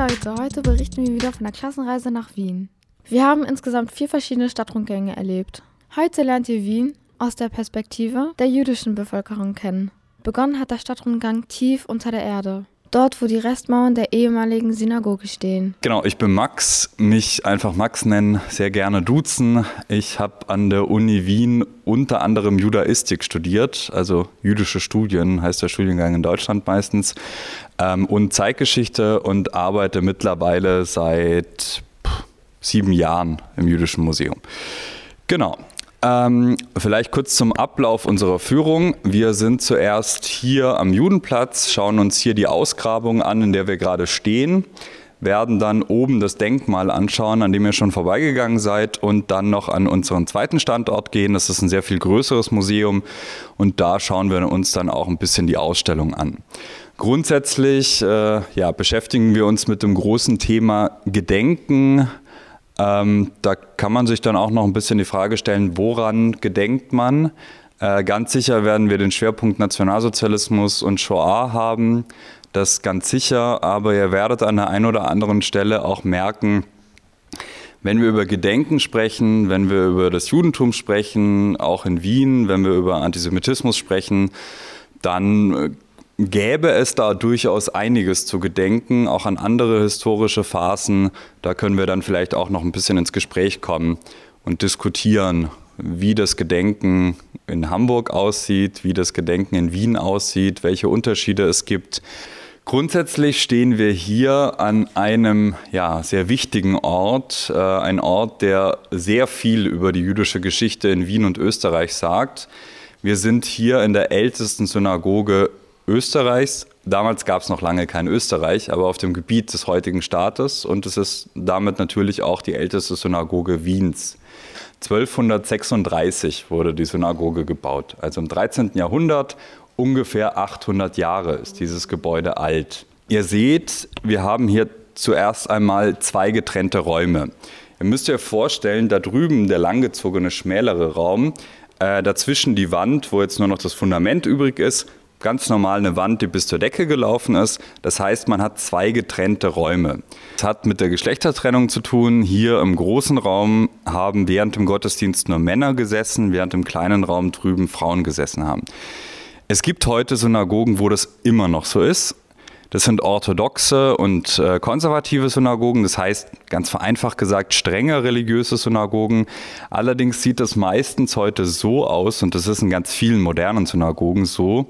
Leute, heute berichten wir wieder von der Klassenreise nach Wien. Wir haben insgesamt vier verschiedene Stadtrundgänge erlebt. Heute lernt ihr Wien aus der Perspektive der jüdischen Bevölkerung kennen. Begonnen hat der Stadtrundgang tief unter der Erde. Dort, wo die Restmauern der ehemaligen Synagoge stehen. Genau, ich bin Max, mich einfach Max nennen, sehr gerne duzen. Ich habe an der Uni Wien unter anderem Judaistik studiert, also jüdische Studien heißt der Studiengang in Deutschland meistens, ähm, und Zeitgeschichte und arbeite mittlerweile seit pff, sieben Jahren im Jüdischen Museum. Genau, ähm, vielleicht kurz zum Ablauf unserer Führung. Wir sind zuerst hier am Judenplatz, schauen uns hier die Ausgrabung an, in der wir gerade stehen, werden dann oben das Denkmal anschauen, an dem ihr schon vorbeigegangen seid und dann noch an unseren zweiten Standort gehen. Das ist ein sehr viel größeres Museum und da schauen wir uns dann auch ein bisschen die Ausstellung an. Grundsätzlich äh, ja, beschäftigen wir uns mit dem großen Thema Gedenken, ähm, da kann man sich dann auch noch ein bisschen die Frage stellen, woran gedenkt man? Äh, ganz sicher werden wir den Schwerpunkt Nationalsozialismus und Shoah haben. Das ganz sicher, aber ihr werdet an der einen oder anderen Stelle auch merken, wenn wir über Gedenken sprechen, wenn wir über das Judentum sprechen, auch in Wien, wenn wir über Antisemitismus sprechen, dann äh, gäbe es da durchaus einiges zu gedenken, auch an andere historische Phasen. Da können wir dann vielleicht auch noch ein bisschen ins Gespräch kommen und diskutieren, wie das Gedenken in Hamburg aussieht, wie das Gedenken in Wien aussieht, welche Unterschiede es gibt. Grundsätzlich stehen wir hier an einem ja, sehr wichtigen Ort, äh, ein Ort, der sehr viel über die jüdische Geschichte in Wien und Österreich sagt. Wir sind hier in der ältesten Synagoge Österreichs. Damals gab es noch lange kein Österreich, aber auf dem Gebiet des heutigen Staates und es ist damit natürlich auch die älteste Synagoge Wiens. 1236 wurde die Synagoge gebaut, also im 13. Jahrhundert, ungefähr 800 Jahre ist dieses Gebäude alt. Ihr seht, wir haben hier zuerst einmal zwei getrennte Räume. Ihr müsst euch vorstellen, da drüben der langgezogene, schmälere Raum, äh, dazwischen die Wand, wo jetzt nur noch das Fundament übrig ist, ganz normal eine Wand, die bis zur Decke gelaufen ist. Das heißt, man hat zwei getrennte Räume. Das hat mit der Geschlechtertrennung zu tun. Hier im großen Raum haben während dem Gottesdienst nur Männer gesessen, während im kleinen Raum drüben Frauen gesessen haben. Es gibt heute Synagogen, wo das immer noch so ist. Das sind orthodoxe und äh, konservative Synagogen, das heißt ganz vereinfacht gesagt strenge religiöse Synagogen. Allerdings sieht das meistens heute so aus, und das ist in ganz vielen modernen Synagogen so,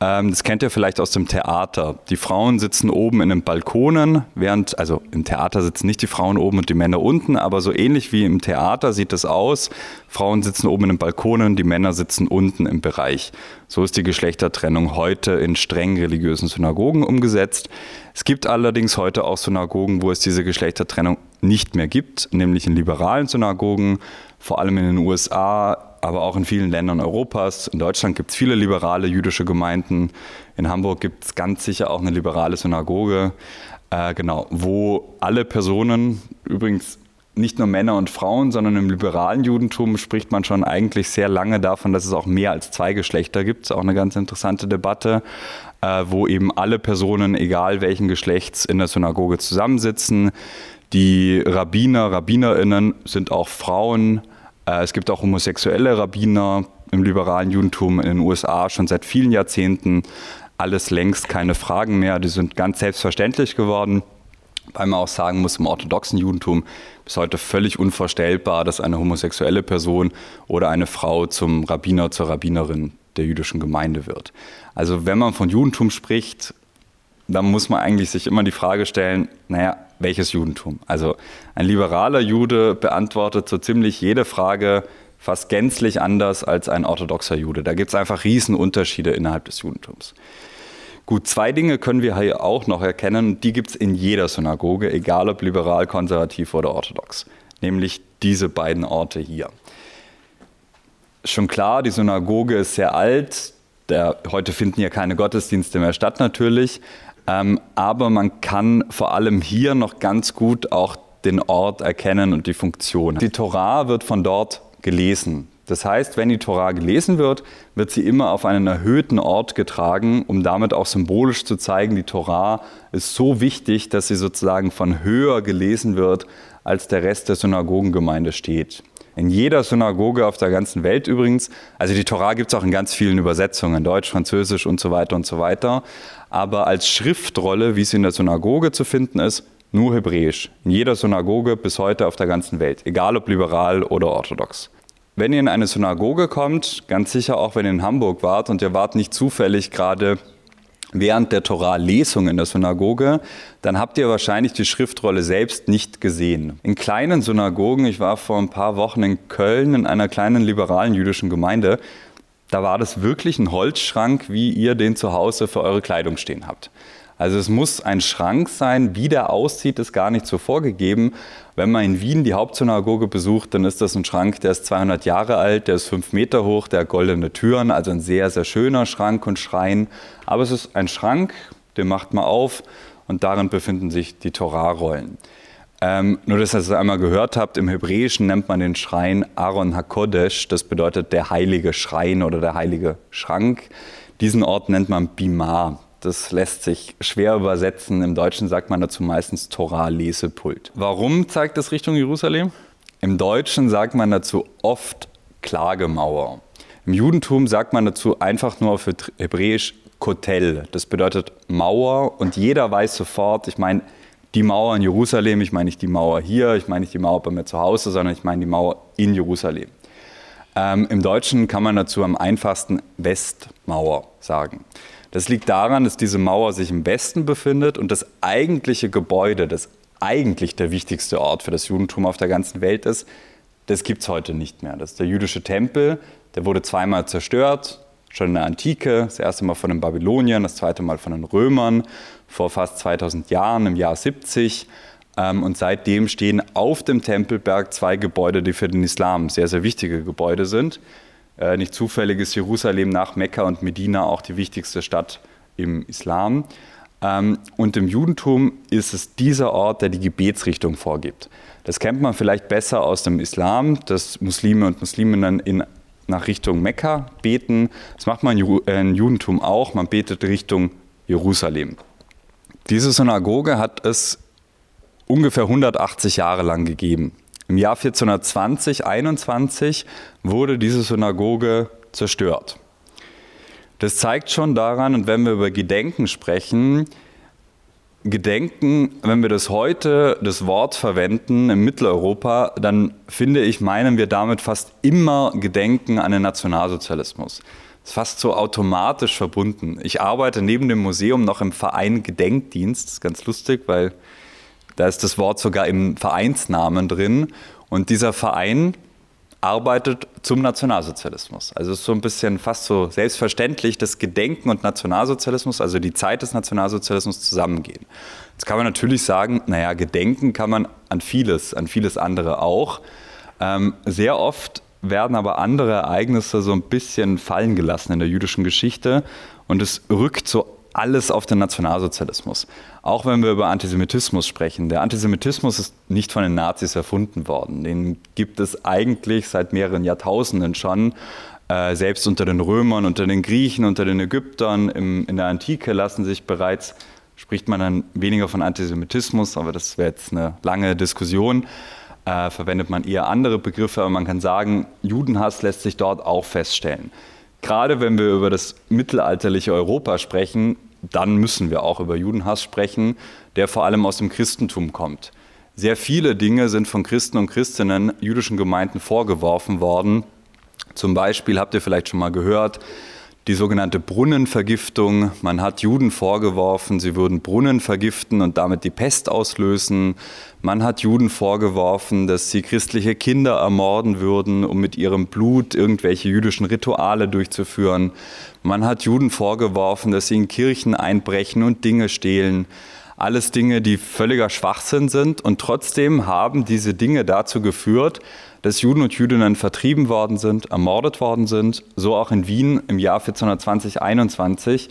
ähm, das kennt ihr vielleicht aus dem Theater. Die Frauen sitzen oben in den Balkonen, während, also im Theater sitzen nicht die Frauen oben und die Männer unten, aber so ähnlich wie im Theater sieht es aus. Frauen sitzen oben in den Balkonen, die Männer sitzen unten im Bereich. So ist die Geschlechtertrennung heute in streng religiösen Synagogen umgesetzt. Es gibt allerdings heute auch Synagogen, wo es diese Geschlechtertrennung nicht mehr gibt, nämlich in liberalen Synagogen, vor allem in den USA, aber auch in vielen Ländern Europas. In Deutschland gibt es viele liberale jüdische Gemeinden. In Hamburg gibt es ganz sicher auch eine liberale Synagoge, äh, genau, wo alle Personen, übrigens nicht nur Männer und Frauen, sondern im liberalen Judentum spricht man schon eigentlich sehr lange davon, dass es auch mehr als zwei Geschlechter gibt. Das ist auch eine ganz interessante Debatte, äh, wo eben alle Personen, egal welchen Geschlechts, in der Synagoge zusammensitzen. Die Rabbiner, Rabbinerinnen sind auch Frauen. Äh, es gibt auch homosexuelle Rabbiner im liberalen Judentum in den USA schon seit vielen Jahrzehnten. Alles längst keine Fragen mehr, die sind ganz selbstverständlich geworden. Weil man auch sagen muss, im orthodoxen Judentum ist heute völlig unvorstellbar, dass eine homosexuelle Person oder eine Frau zum Rabbiner, zur Rabbinerin der jüdischen Gemeinde wird. Also wenn man von Judentum spricht, dann muss man eigentlich sich immer die Frage stellen, naja, welches Judentum? Also ein liberaler Jude beantwortet so ziemlich jede Frage fast gänzlich anders als ein orthodoxer Jude. Da gibt es einfach Riesenunterschiede innerhalb des Judentums. Gut, zwei Dinge können wir hier auch noch erkennen, die gibt es in jeder Synagoge, egal ob liberal, konservativ oder orthodox, nämlich diese beiden Orte hier. Schon klar, die Synagoge ist sehr alt, der, heute finden hier keine Gottesdienste mehr statt natürlich, aber man kann vor allem hier noch ganz gut auch den Ort erkennen und die Funktion. Die Torah wird von dort gelesen. Das heißt, wenn die Torah gelesen wird, wird sie immer auf einen erhöhten Ort getragen, um damit auch symbolisch zu zeigen, die Torah ist so wichtig, dass sie sozusagen von höher gelesen wird, als der Rest der Synagogengemeinde steht. In jeder Synagoge auf der ganzen Welt übrigens, also die Torah gibt es auch in ganz vielen Übersetzungen, Deutsch, Französisch und so weiter und so weiter, aber als Schriftrolle, wie sie in der Synagoge zu finden ist, nur Hebräisch. In jeder Synagoge bis heute auf der ganzen Welt, egal ob liberal oder orthodox. Wenn ihr in eine Synagoge kommt, ganz sicher auch wenn ihr in Hamburg wart und ihr wart nicht zufällig gerade während der Torah-Lesung in der Synagoge, dann habt ihr wahrscheinlich die Schriftrolle selbst nicht gesehen. In kleinen Synagogen, ich war vor ein paar Wochen in Köln in einer kleinen liberalen jüdischen Gemeinde, da war das wirklich ein Holzschrank, wie ihr den zu Hause für eure Kleidung stehen habt. Also es muss ein Schrank sein, wie der aussieht, ist gar nicht so vorgegeben. Wenn man in Wien die Hauptsynagoge besucht, dann ist das ein Schrank, der ist 200 Jahre alt, der ist fünf Meter hoch, der hat goldene Türen, also ein sehr, sehr schöner Schrank und Schrein. Aber es ist ein Schrank, den macht man auf und darin befinden sich die Torah-Rollen. Ähm, nur, dass ihr es einmal gehört habt, im Hebräischen nennt man den Schrein Aaron HaKodesh, das bedeutet der heilige Schrein oder der heilige Schrank. Diesen Ort nennt man Bimah. Das lässt sich schwer übersetzen. Im Deutschen sagt man dazu meistens Torah-Lesepult. Warum zeigt das Richtung Jerusalem? Im Deutschen sagt man dazu oft Klagemauer. Im Judentum sagt man dazu einfach nur für Hebräisch Kotel. Das bedeutet Mauer und jeder weiß sofort, ich meine die Mauer in Jerusalem, ich meine nicht die Mauer hier, ich meine nicht die Mauer bei mir zu Hause, sondern ich meine die Mauer in Jerusalem. Ähm, Im Deutschen kann man dazu am einfachsten Westmauer sagen. Das liegt daran, dass diese Mauer sich im Westen befindet und das eigentliche Gebäude, das eigentlich der wichtigste Ort für das Judentum auf der ganzen Welt ist, das gibt es heute nicht mehr. Das ist der jüdische Tempel, der wurde zweimal zerstört, schon in der Antike, das erste Mal von den Babyloniern, das zweite Mal von den Römern, vor fast 2000 Jahren, im Jahr 70. Ähm, und seitdem stehen auf dem Tempelberg zwei Gebäude, die für den Islam sehr, sehr wichtige Gebäude sind. Äh, nicht zufällig ist Jerusalem nach Mekka und Medina auch die wichtigste Stadt im Islam. Ähm, und im Judentum ist es dieser Ort, der die Gebetsrichtung vorgibt. Das kennt man vielleicht besser aus dem Islam, dass Muslime und Musliminnen in, nach Richtung Mekka beten. Das macht man im äh, Judentum auch. Man betet Richtung Jerusalem. Diese Synagoge hat es ungefähr 180 Jahre lang gegeben. Im Jahr 1420, 21 wurde diese Synagoge zerstört. Das zeigt schon daran, und wenn wir über Gedenken sprechen, Gedenken, wenn wir das heute, das Wort verwenden in Mitteleuropa, dann finde ich, meinen wir damit fast immer Gedenken an den Nationalsozialismus. Das ist fast so automatisch verbunden. Ich arbeite neben dem Museum noch im Verein Gedenkdienst. Das ist ganz lustig, weil da ist das Wort sogar im Vereinsnamen drin. Und dieser Verein arbeitet zum Nationalsozialismus. Also es ist so ein bisschen fast so selbstverständlich, dass Gedenken und Nationalsozialismus, also die Zeit des Nationalsozialismus zusammengehen. Jetzt kann man natürlich sagen, naja, Gedenken kann man an vieles, an vieles andere auch. Ähm, sehr oft werden aber andere Ereignisse so ein bisschen fallen gelassen in der jüdischen Geschichte und es rückt so alles auf den Nationalsozialismus. Auch wenn wir über Antisemitismus sprechen. Der Antisemitismus ist nicht von den Nazis erfunden worden. Den gibt es eigentlich seit mehreren Jahrtausenden schon. Äh, selbst unter den Römern, unter den Griechen, unter den Ägyptern in der Antike lassen sich bereits, spricht man dann weniger von Antisemitismus, aber das wäre jetzt eine lange Diskussion, äh, verwendet man eher andere Begriffe, aber man kann sagen, Judenhass lässt sich dort auch feststellen. Gerade wenn wir über das mittelalterliche Europa sprechen, dann müssen wir auch über Judenhass sprechen, der vor allem aus dem Christentum kommt. Sehr viele Dinge sind von Christen und Christinnen jüdischen Gemeinden vorgeworfen worden. Zum Beispiel habt ihr vielleicht schon mal gehört, die sogenannte Brunnenvergiftung. Man hat Juden vorgeworfen, sie würden Brunnen vergiften und damit die Pest auslösen. Man hat Juden vorgeworfen, dass sie christliche Kinder ermorden würden, um mit ihrem Blut irgendwelche jüdischen Rituale durchzuführen. Man hat Juden vorgeworfen, dass sie in Kirchen einbrechen und Dinge stehlen. Alles Dinge, die völliger Schwachsinn sind. Und trotzdem haben diese Dinge dazu geführt, dass Juden und Jüdinnen vertrieben worden sind, ermordet worden sind. So auch in Wien im Jahr 1420, 21.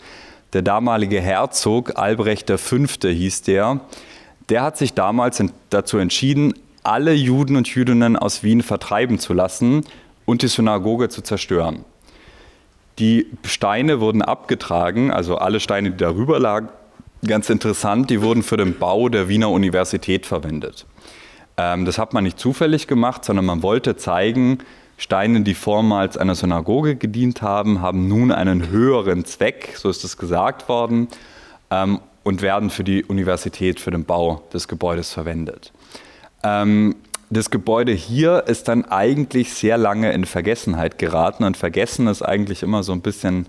Der damalige Herzog, Albrecht V. hieß der, der hat sich damals dazu entschieden, alle Juden und Jüdinnen aus Wien vertreiben zu lassen und die Synagoge zu zerstören. Die Steine wurden abgetragen, also alle Steine, die darüber lagen, ganz interessant, die wurden für den Bau der Wiener Universität verwendet. Ähm, das hat man nicht zufällig gemacht, sondern man wollte zeigen, Steine, die vormals einer Synagoge gedient haben, haben nun einen höheren Zweck, so ist es gesagt worden, ähm, und werden für die Universität, für den Bau des Gebäudes verwendet. Ähm, das Gebäude hier ist dann eigentlich sehr lange in Vergessenheit geraten und vergessen ist eigentlich immer so ein bisschen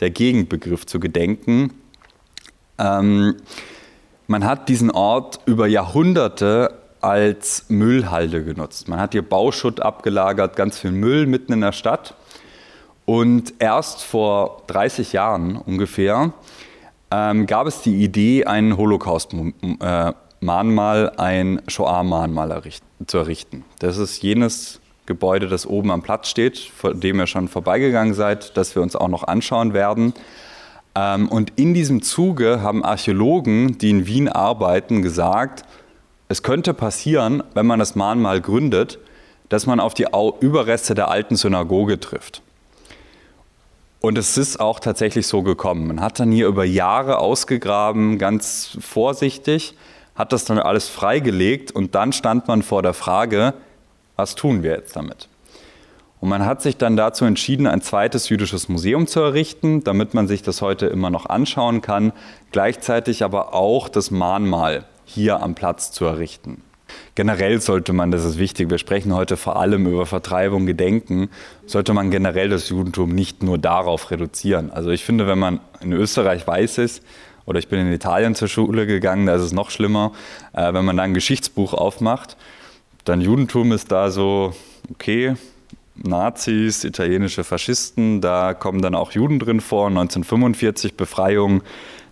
der Gegenbegriff zu gedenken. Ähm, man hat diesen Ort über Jahrhunderte als Müllhalde genutzt. Man hat hier Bauschutt abgelagert, ganz viel Müll mitten in der Stadt. Und erst vor 30 Jahren ungefähr ähm, gab es die Idee, ein Holocaust-Mahnmal, ein Shoah-Mahnmal zu errichten. Das ist jenes Gebäude, das oben am Platz steht, vor dem ihr schon vorbeigegangen seid, das wir uns auch noch anschauen werden. Ähm, und in diesem Zuge haben Archäologen, die in Wien arbeiten, gesagt, es könnte passieren, wenn man das Mahnmal gründet, dass man auf die Überreste der alten Synagoge trifft. Und es ist auch tatsächlich so gekommen. Man hat dann hier über Jahre ausgegraben, ganz vorsichtig, hat das dann alles freigelegt und dann stand man vor der Frage, was tun wir jetzt damit? Und man hat sich dann dazu entschieden, ein zweites jüdisches Museum zu errichten, damit man sich das heute immer noch anschauen kann, gleichzeitig aber auch das Mahnmal hier am Platz zu errichten. Generell sollte man, das ist wichtig, wir sprechen heute vor allem über Vertreibung, Gedenken, sollte man generell das Judentum nicht nur darauf reduzieren. Also ich finde, wenn man in Österreich weiß ist, oder ich bin in Italien zur Schule gegangen, da ist es noch schlimmer, äh, wenn man da ein Geschichtsbuch aufmacht, dann Judentum ist da so, okay, Nazis, italienische Faschisten, da kommen dann auch Juden drin vor, 1945 Befreiung,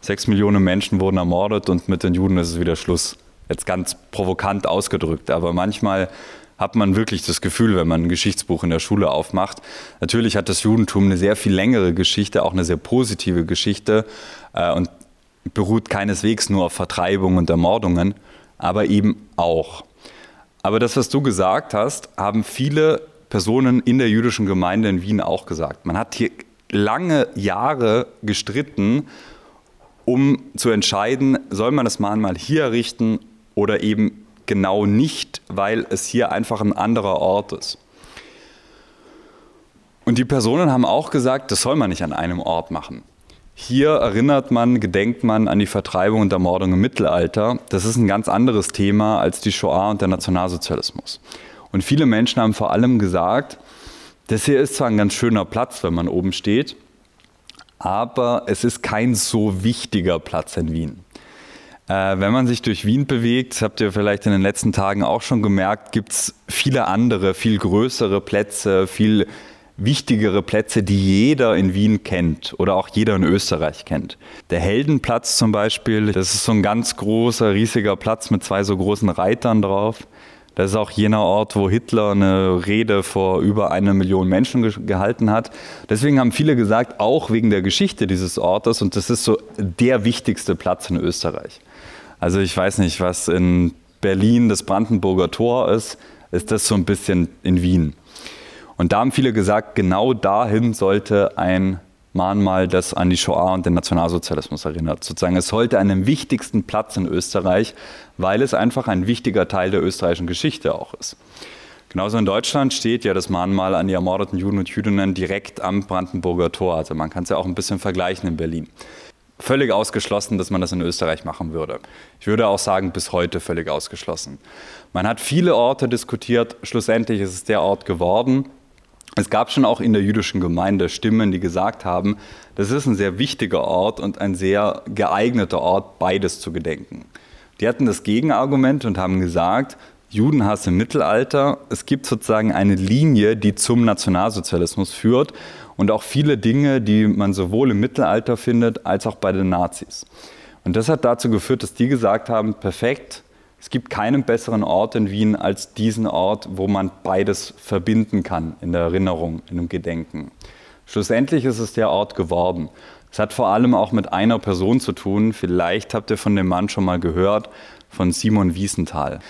sechs Millionen Menschen wurden ermordet und mit den Juden ist es wieder Schluss. Jetzt ganz provokant ausgedrückt, aber manchmal hat man wirklich das Gefühl, wenn man ein Geschichtsbuch in der Schule aufmacht. Natürlich hat das Judentum eine sehr viel längere Geschichte, auch eine sehr positive Geschichte äh, und beruht keineswegs nur auf Vertreibung und Ermordungen, aber eben auch. Aber das, was du gesagt hast, haben viele Personen in der jüdischen Gemeinde in Wien auch gesagt. Man hat hier lange Jahre gestritten, um zu entscheiden, soll man das Mahnmal hier errichten oder eben genau nicht, weil es hier einfach ein anderer Ort ist. Und die Personen haben auch gesagt, das soll man nicht an einem Ort machen. Hier erinnert man, gedenkt man an die Vertreibung und Ermordung im Mittelalter. Das ist ein ganz anderes Thema als die Shoah und der Nationalsozialismus. Und viele Menschen haben vor allem gesagt, das hier ist zwar ein ganz schöner Platz, wenn man oben steht, aber es ist kein so wichtiger Platz in Wien. Äh, wenn man sich durch Wien bewegt, habt ihr vielleicht in den letzten Tagen auch schon gemerkt, gibt es viele andere, viel größere Plätze, viel wichtigere Plätze, die jeder in Wien kennt oder auch jeder in Österreich kennt. Der Heldenplatz zum Beispiel, das ist so ein ganz großer, riesiger Platz mit zwei so großen Reitern drauf. Das ist auch jener Ort, wo Hitler eine Rede vor über eine Million Menschen ge gehalten hat. Deswegen haben viele gesagt, auch wegen der Geschichte dieses Ortes, und das ist so der wichtigste Platz in Österreich. Also ich weiß nicht, was in Berlin das Brandenburger Tor ist, ist das so ein bisschen in Wien. Und da haben viele gesagt, genau dahin sollte ein Mahnmal, das an die Shoah und den Nationalsozialismus erinnert. Sozusagen, es sollte einen wichtigsten Platz in Österreich, weil es einfach ein wichtiger Teil der österreichischen Geschichte auch ist. Genauso in Deutschland steht ja das Mahnmal an die ermordeten Juden und Jüdinnen direkt am Brandenburger Tor. Also man kann es ja auch ein bisschen vergleichen in Berlin. Völlig ausgeschlossen, dass man das in Österreich machen würde. Ich würde auch sagen, bis heute völlig ausgeschlossen. Man hat viele Orte diskutiert. Schlussendlich ist es der Ort geworden, es gab schon auch in der jüdischen Gemeinde Stimmen, die gesagt haben, das ist ein sehr wichtiger Ort und ein sehr geeigneter Ort, beides zu gedenken. Die hatten das Gegenargument und haben gesagt, Judenhass im Mittelalter, es gibt sozusagen eine Linie, die zum Nationalsozialismus führt und auch viele Dinge, die man sowohl im Mittelalter findet als auch bei den Nazis. Und das hat dazu geführt, dass die gesagt haben, perfekt, es gibt keinen besseren Ort in Wien als diesen Ort, wo man beides verbinden kann in der Erinnerung, in dem Gedenken. Schlussendlich ist es der Ort geworden. Es hat vor allem auch mit einer Person zu tun. Vielleicht habt ihr von dem Mann schon mal gehört, von Simon Wiesenthal.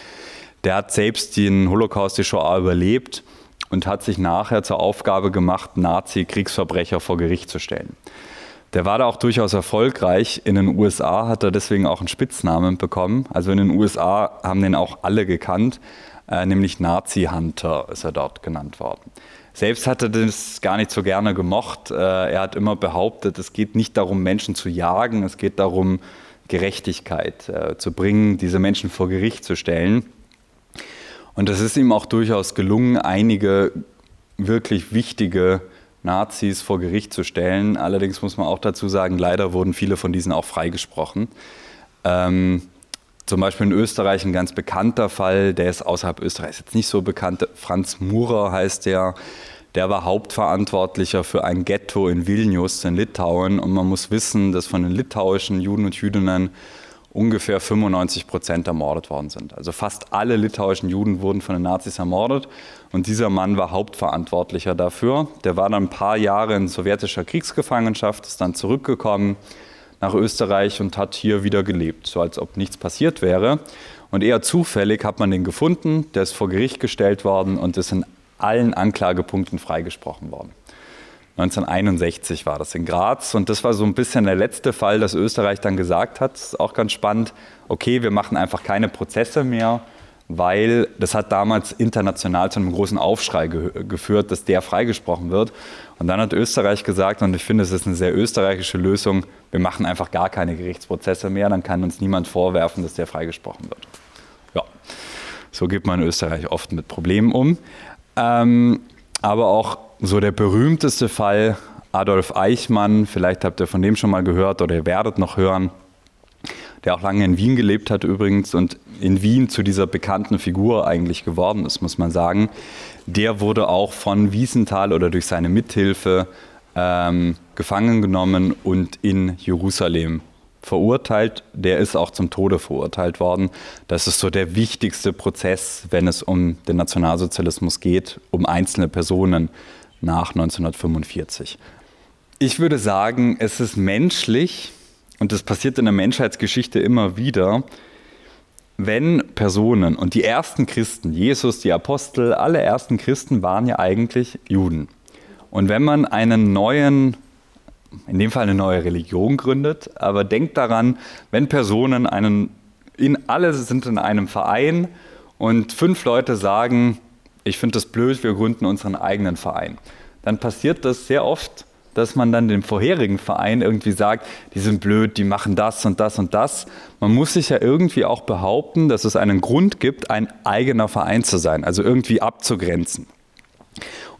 Der hat selbst den Holocaust, die Shoah überlebt und hat sich nachher zur Aufgabe gemacht, Nazi-Kriegsverbrecher vor Gericht zu stellen. Der war da auch durchaus erfolgreich. In den USA hat er deswegen auch einen Spitznamen bekommen. Also in den USA haben den auch alle gekannt, äh, nämlich Nazi-Hunter ist er dort genannt worden. Selbst hat er das gar nicht so gerne gemocht. Äh, er hat immer behauptet, es geht nicht darum, Menschen zu jagen, es geht darum, Gerechtigkeit äh, zu bringen, diese Menschen vor Gericht zu stellen. Und es ist ihm auch durchaus gelungen, einige wirklich wichtige Nazis vor Gericht zu stellen. Allerdings muss man auch dazu sagen, leider wurden viele von diesen auch freigesprochen. Ähm, zum Beispiel in Österreich ein ganz bekannter Fall, der ist außerhalb Österreichs jetzt nicht so bekannt. Franz Murer heißt der. Der war Hauptverantwortlicher für ein Ghetto in Vilnius in Litauen. Und man muss wissen, dass von den litauischen Juden und Jüdinnen ungefähr 95 Prozent ermordet worden sind. Also fast alle litauischen Juden wurden von den Nazis ermordet und dieser Mann war Hauptverantwortlicher dafür. Der war dann ein paar Jahre in sowjetischer Kriegsgefangenschaft, ist dann zurückgekommen nach Österreich und hat hier wieder gelebt, so als ob nichts passiert wäre. Und eher zufällig hat man den gefunden, der ist vor Gericht gestellt worden und ist in allen Anklagepunkten freigesprochen worden. 1961 war das in Graz und das war so ein bisschen der letzte Fall, dass Österreich dann gesagt hat, das ist auch ganz spannend, okay, wir machen einfach keine Prozesse mehr, weil das hat damals international zu einem großen Aufschrei ge geführt, dass der freigesprochen wird. Und dann hat Österreich gesagt, und ich finde, es ist eine sehr österreichische Lösung, wir machen einfach gar keine Gerichtsprozesse mehr, dann kann uns niemand vorwerfen, dass der freigesprochen wird. Ja, so geht man in Österreich oft mit Problemen um. Ähm, aber auch so der berühmteste Fall, Adolf Eichmann, vielleicht habt ihr von dem schon mal gehört oder ihr werdet noch hören, der auch lange in Wien gelebt hat übrigens und in Wien zu dieser bekannten Figur eigentlich geworden ist, muss man sagen. Der wurde auch von Wiesenthal oder durch seine Mithilfe ähm, gefangen genommen und in Jerusalem verurteilt. Der ist auch zum Tode verurteilt worden. Das ist so der wichtigste Prozess, wenn es um den Nationalsozialismus geht, um einzelne Personen nach 1945. Ich würde sagen, es ist menschlich, und das passiert in der Menschheitsgeschichte immer wieder, wenn Personen, und die ersten Christen, Jesus, die Apostel, alle ersten Christen waren ja eigentlich Juden. Und wenn man einen neuen, in dem Fall eine neue Religion gründet, aber denkt daran, wenn Personen einen, in alle sind in einem Verein und fünf Leute sagen, ich finde das blöd, wir gründen unseren eigenen Verein. Dann passiert das sehr oft, dass man dann dem vorherigen Verein irgendwie sagt, die sind blöd, die machen das und das und das. Man muss sich ja irgendwie auch behaupten, dass es einen Grund gibt, ein eigener Verein zu sein, also irgendwie abzugrenzen.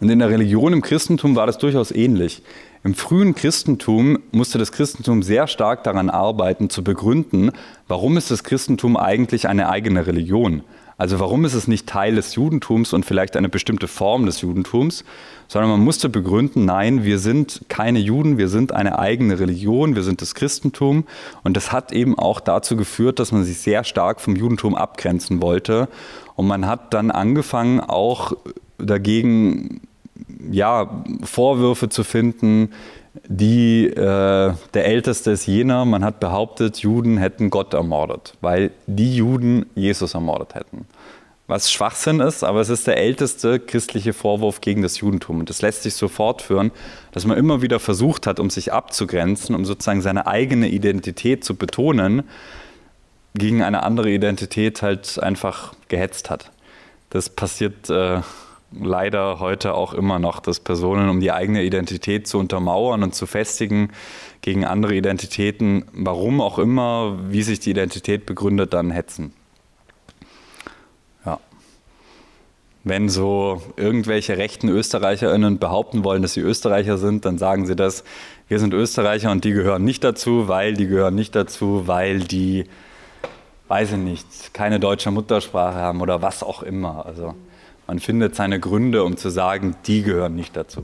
Und in der Religion im Christentum war das durchaus ähnlich. Im frühen Christentum musste das Christentum sehr stark daran arbeiten, zu begründen, warum ist das Christentum eigentlich eine eigene Religion? Also warum ist es nicht Teil des Judentums und vielleicht eine bestimmte Form des Judentums, sondern man musste begründen, nein, wir sind keine Juden, wir sind eine eigene Religion, wir sind das Christentum. Und das hat eben auch dazu geführt, dass man sich sehr stark vom Judentum abgrenzen wollte. Und man hat dann angefangen auch dagegen ja, Vorwürfe zu finden, die äh, der älteste ist jener, man hat behauptet, Juden hätten Gott ermordet, weil die Juden Jesus ermordet hätten. Was Schwachsinn ist, aber es ist der älteste christliche Vorwurf gegen das Judentum. Und das lässt sich so fortführen, dass man immer wieder versucht hat, um sich abzugrenzen, um sozusagen seine eigene Identität zu betonen, gegen eine andere Identität halt einfach gehetzt hat. Das passiert äh, leider heute auch immer noch, dass Personen, um die eigene Identität zu untermauern und zu festigen, gegen andere Identitäten, warum auch immer, wie sich die Identität begründet, dann hetzen. Ja. Wenn so irgendwelche rechten ÖsterreicherInnen behaupten wollen, dass sie Österreicher sind, dann sagen sie das, wir sind Österreicher und die gehören nicht dazu, weil die gehören nicht dazu, weil die, weiß ich nicht, keine deutsche Muttersprache haben oder was auch immer. Also man findet seine Gründe, um zu sagen, die gehören nicht dazu.